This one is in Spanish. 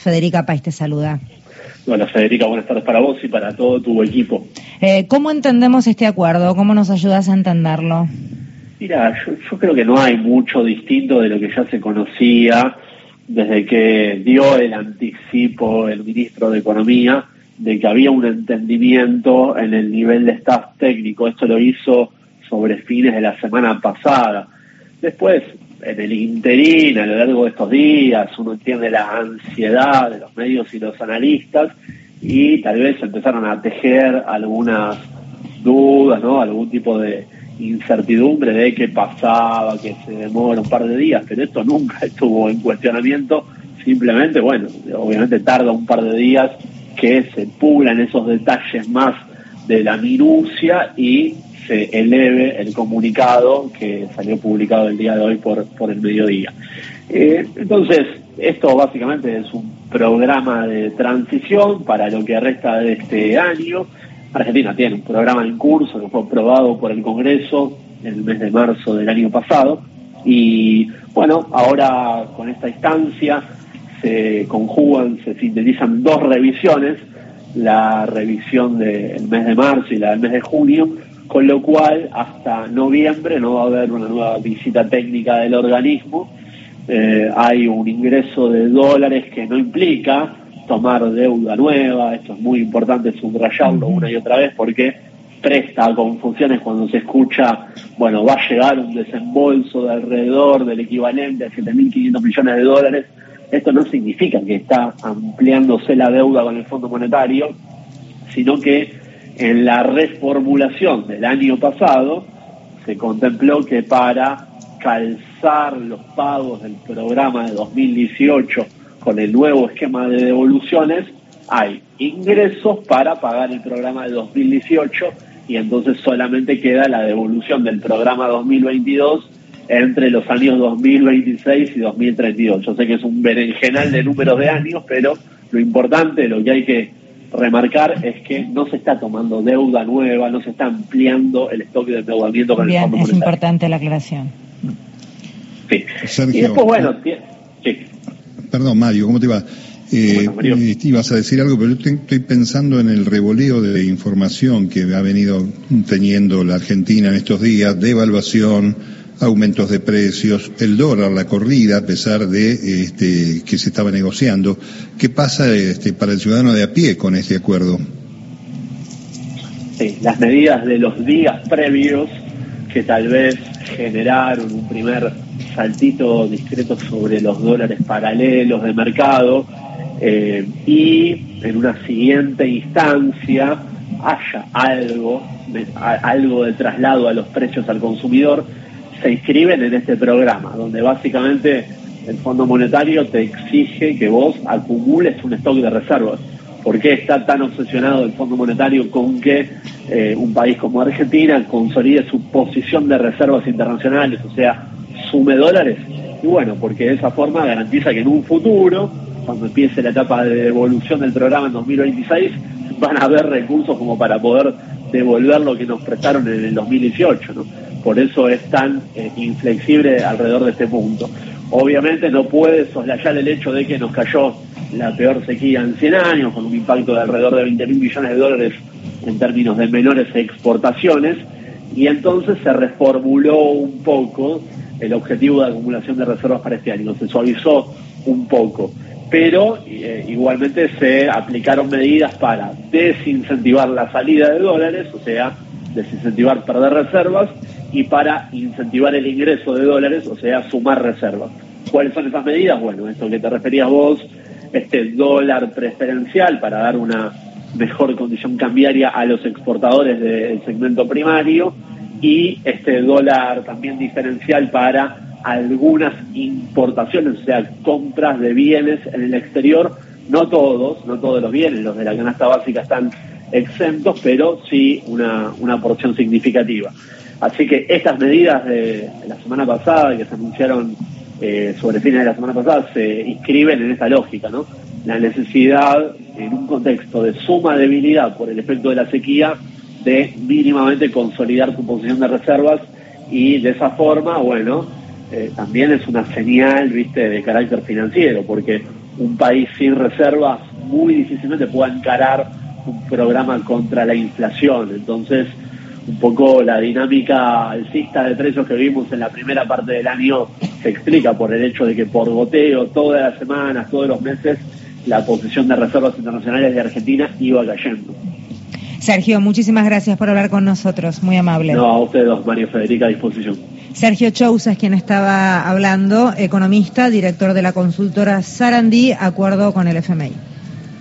Federica País te saluda. Bueno, Federica, buenas tardes para vos y para todo tu equipo. Eh, ¿Cómo entendemos este acuerdo? ¿Cómo nos ayudas a entenderlo? Mira, yo, creo que no hay mucho distinto de lo que ya se conocía desde que dio el anticipo el ministro de Economía de que había un entendimiento en el nivel de staff técnico. Esto lo hizo sobre fines de la semana pasada. Después, en el interín, a lo largo de estos días, uno entiende la ansiedad de los medios y los analistas y tal vez empezaron a tejer algunas dudas, ¿no? Algún tipo de incertidumbre de qué pasaba, que se demora un par de días, pero esto nunca estuvo en cuestionamiento, simplemente, bueno, obviamente tarda un par de días que se pulan esos detalles más de la minucia y se eleve el comunicado que salió publicado el día de hoy por, por el mediodía. Eh, entonces, esto básicamente es un programa de transición para lo que resta de este año. Argentina tiene un programa en curso que fue aprobado por el Congreso en el mes de marzo del año pasado y bueno, ahora con esta instancia se conjugan, se sintetizan dos revisiones, la revisión del mes de marzo y la del mes de junio, con lo cual hasta noviembre no va a haber una nueva visita técnica del organismo. Eh, hay un ingreso de dólares que no implica tomar deuda nueva, esto es muy importante subrayarlo una y otra vez porque presta a confusiones cuando se escucha, bueno, va a llegar un desembolso de alrededor del equivalente a 7.500 millones de dólares. Esto no significa que está ampliándose la deuda con el Fondo Monetario, sino que en la reformulación del año pasado se contempló que para calzar los pagos del programa de 2018 con el nuevo esquema de devoluciones, hay ingresos para pagar el programa de 2018 y entonces solamente queda la devolución del programa 2022 entre los años 2026 y 2032. Yo sé que es un berenjenal de números de años, pero lo importante, lo que hay que remarcar es que no se está tomando deuda nueva, no se está ampliando el stock de endeudamiento con el Fondo Es importante la aclaración. Sí. y después, bueno, sí. Perdón, Mario, ¿cómo te va? Eh, eh, ibas a decir algo, pero yo estoy pensando en el revoleo de información que ha venido teniendo la Argentina en estos días, de evaluación, aumentos de precios, el dólar, la corrida, a pesar de este, que se estaba negociando. ¿Qué pasa este, para el ciudadano de a pie con este acuerdo? Sí, las medidas de los días previos que tal vez generaron un primer saltito discreto sobre los dólares paralelos de mercado eh, y en una siguiente instancia haya algo, algo de traslado a los precios al consumidor, se inscriben en este programa, donde básicamente el Fondo Monetario te exige que vos acumules un stock de reservas. ¿Por qué está tan obsesionado el Fondo Monetario con que eh, un país como Argentina consolide su posición de reservas internacionales, o sea, sume dólares? Y bueno, porque de esa forma garantiza que en un futuro, cuando empiece la etapa de devolución del programa en 2026, van a haber recursos como para poder devolver lo que nos prestaron en el 2018. ¿no? por eso es tan eh, inflexible alrededor de este punto. Obviamente no puede soslayar el hecho de que nos cayó la peor sequía en 100 años, con un impacto de alrededor de 20 mil millones de dólares en términos de menores exportaciones, y entonces se reformuló un poco el objetivo de acumulación de reservas para este año, se suavizó un poco, pero eh, igualmente se aplicaron medidas para desincentivar la salida de dólares, o sea, desincentivar perder reservas y para incentivar el ingreso de dólares, o sea, sumar reservas. ¿Cuáles son esas medidas? Bueno, esto que te referías vos, este dólar preferencial para dar una mejor condición cambiaria a los exportadores del segmento primario y este dólar también diferencial para algunas importaciones, o sea, compras de bienes en el exterior, no todos, no todos los bienes, los de la canasta básica están exentos, pero sí una, una porción significativa. Así que estas medidas de, la semana pasada, que se anunciaron eh, sobre fines de la semana pasada, se inscriben en esta lógica, ¿no? La necesidad, en un contexto de suma debilidad por el efecto de la sequía, de mínimamente consolidar tu posición de reservas y de esa forma, bueno, eh, también es una señal, viste, de carácter financiero, porque un país sin reservas muy difícilmente pueda encarar un programa contra la inflación. Entonces, un poco la dinámica alcista de precios que vimos en la primera parte del año se explica por el hecho de que por goteo todas las semanas, todos los meses, la posición de reservas internacionales de Argentina iba cayendo. Sergio, muchísimas gracias por hablar con nosotros, muy amable. No, a ustedes dos, María Federica, a disposición. Sergio Chousa es quien estaba hablando, economista, director de la consultora Sarandí, acuerdo con el FMI.